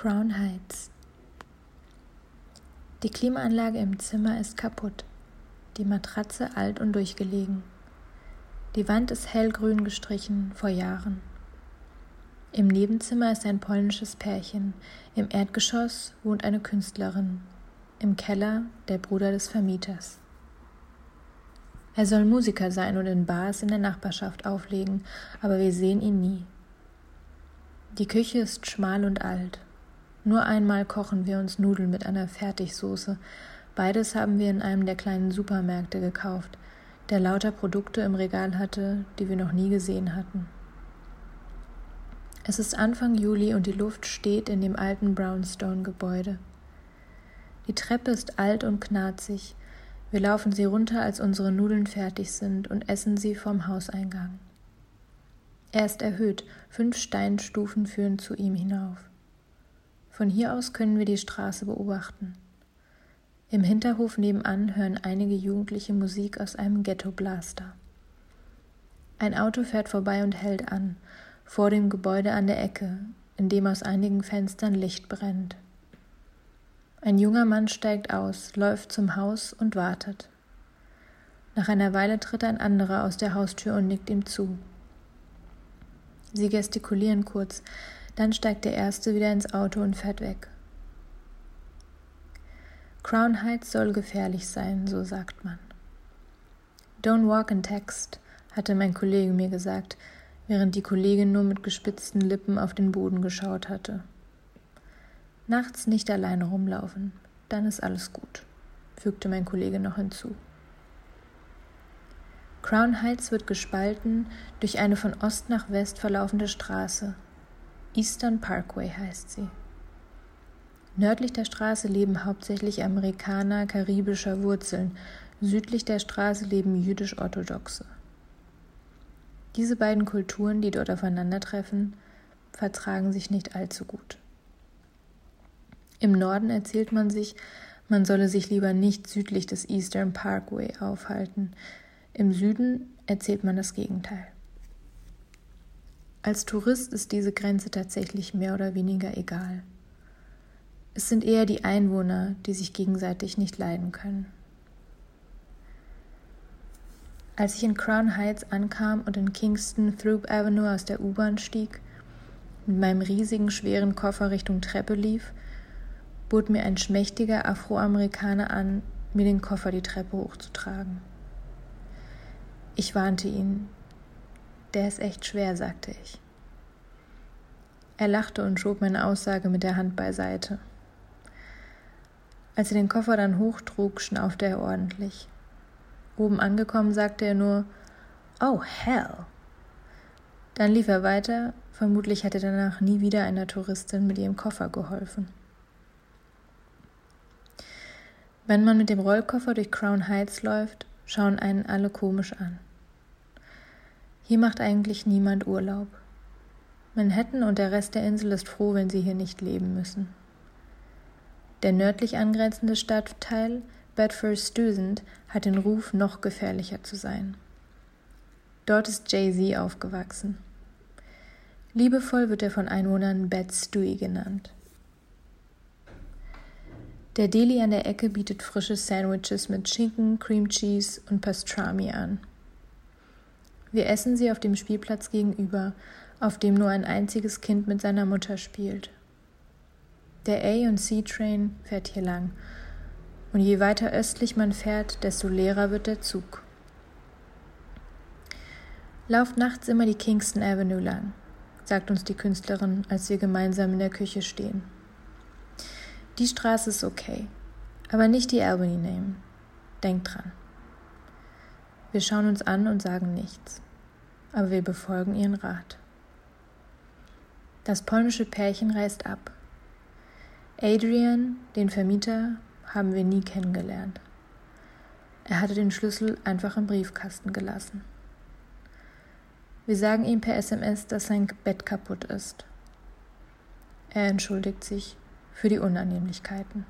Crown Heights. Die Klimaanlage im Zimmer ist kaputt, die Matratze alt und durchgelegen. Die Wand ist hellgrün gestrichen vor Jahren. Im Nebenzimmer ist ein polnisches Pärchen, im Erdgeschoss wohnt eine Künstlerin, im Keller der Bruder des Vermieters. Er soll Musiker sein und in Bars in der Nachbarschaft auflegen, aber wir sehen ihn nie. Die Küche ist schmal und alt. Nur einmal kochen wir uns Nudeln mit einer Fertigsoße. Beides haben wir in einem der kleinen Supermärkte gekauft, der lauter Produkte im Regal hatte, die wir noch nie gesehen hatten. Es ist Anfang Juli und die Luft steht in dem alten Brownstone-Gebäude. Die Treppe ist alt und knarzig. Wir laufen sie runter, als unsere Nudeln fertig sind und essen sie vom Hauseingang. Er ist erhöht, fünf Steinstufen führen zu ihm hinauf. Von hier aus können wir die Straße beobachten. Im Hinterhof nebenan hören einige Jugendliche Musik aus einem Ghetto-Blaster. Ein Auto fährt vorbei und hält an, vor dem Gebäude an der Ecke, in dem aus einigen Fenstern Licht brennt. Ein junger Mann steigt aus, läuft zum Haus und wartet. Nach einer Weile tritt ein anderer aus der Haustür und nickt ihm zu. Sie gestikulieren kurz, dann steigt der erste wieder ins Auto und fährt weg. Crown Heights soll gefährlich sein, so sagt man. Don't walk in text, hatte mein Kollege mir gesagt, während die Kollegin nur mit gespitzten Lippen auf den Boden geschaut hatte. Nachts nicht alleine rumlaufen, dann ist alles gut, fügte mein Kollege noch hinzu. Crown Heights wird gespalten durch eine von Ost nach West verlaufende Straße. Eastern Parkway heißt sie. Nördlich der Straße leben hauptsächlich Amerikaner karibischer Wurzeln, südlich der Straße leben jüdisch-orthodoxe. Diese beiden Kulturen, die dort aufeinandertreffen, vertragen sich nicht allzu gut. Im Norden erzählt man sich, man solle sich lieber nicht südlich des Eastern Parkway aufhalten, im Süden erzählt man das Gegenteil. Als Tourist ist diese Grenze tatsächlich mehr oder weniger egal. Es sind eher die Einwohner, die sich gegenseitig nicht leiden können. Als ich in Crown Heights ankam und in Kingston Throop Avenue aus der U-Bahn stieg, mit meinem riesigen schweren Koffer Richtung Treppe lief, bot mir ein schmächtiger Afroamerikaner an, mir den Koffer die Treppe hochzutragen. Ich warnte ihn. Der ist echt schwer, sagte ich. Er lachte und schob meine Aussage mit der Hand beiseite. Als er den Koffer dann hochtrug, schnaufte er ordentlich. Oben angekommen sagte er nur Oh hell. Dann lief er weiter, vermutlich hätte danach nie wieder einer Touristin mit ihrem Koffer geholfen. Wenn man mit dem Rollkoffer durch Crown Heights läuft, schauen einen alle komisch an. Hier macht eigentlich niemand Urlaub. Manhattan und der Rest der Insel ist froh, wenn sie hier nicht leben müssen. Der nördlich angrenzende Stadtteil Bedford-Stuyvesant hat den Ruf, noch gefährlicher zu sein. Dort ist Jay-Z aufgewachsen. Liebevoll wird er von Einwohnern Bed Stewie genannt. Der Deli an der Ecke bietet frische Sandwiches mit Schinken, Cream Cheese und Pastrami an. Wir essen sie auf dem Spielplatz gegenüber, auf dem nur ein einziges Kind mit seiner Mutter spielt. Der A und C Train fährt hier lang, und je weiter östlich man fährt, desto leerer wird der Zug. Lauft nachts immer die Kingston Avenue lang, sagt uns die Künstlerin, als wir gemeinsam in der Küche stehen. Die Straße ist okay, aber nicht die Albany nehmen. Denkt dran. Wir schauen uns an und sagen nichts, aber wir befolgen ihren Rat. Das polnische Pärchen reist ab. Adrian, den Vermieter, haben wir nie kennengelernt. Er hatte den Schlüssel einfach im Briefkasten gelassen. Wir sagen ihm per SMS, dass sein Bett kaputt ist. Er entschuldigt sich für die Unannehmlichkeiten.